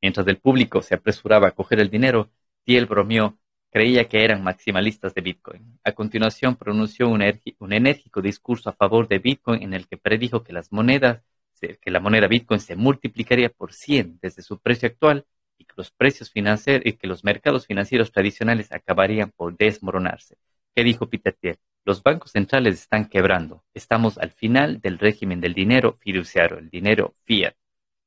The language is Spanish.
Mientras el público se apresuraba a coger el dinero, Thiel bromeó, creía que eran maximalistas de Bitcoin. A continuación pronunció un, enérgico discurso a favor de Bitcoin en el que predijo que las monedas, que la moneda Bitcoin se multiplicaría por 100 desde su precio actual y que los precios financieros y que los mercados financieros tradicionales acabarían por desmoronarse. ¿Qué dijo Peter Thiel? Los bancos centrales están quebrando. Estamos al final del régimen del dinero fiduciario, el dinero fiat.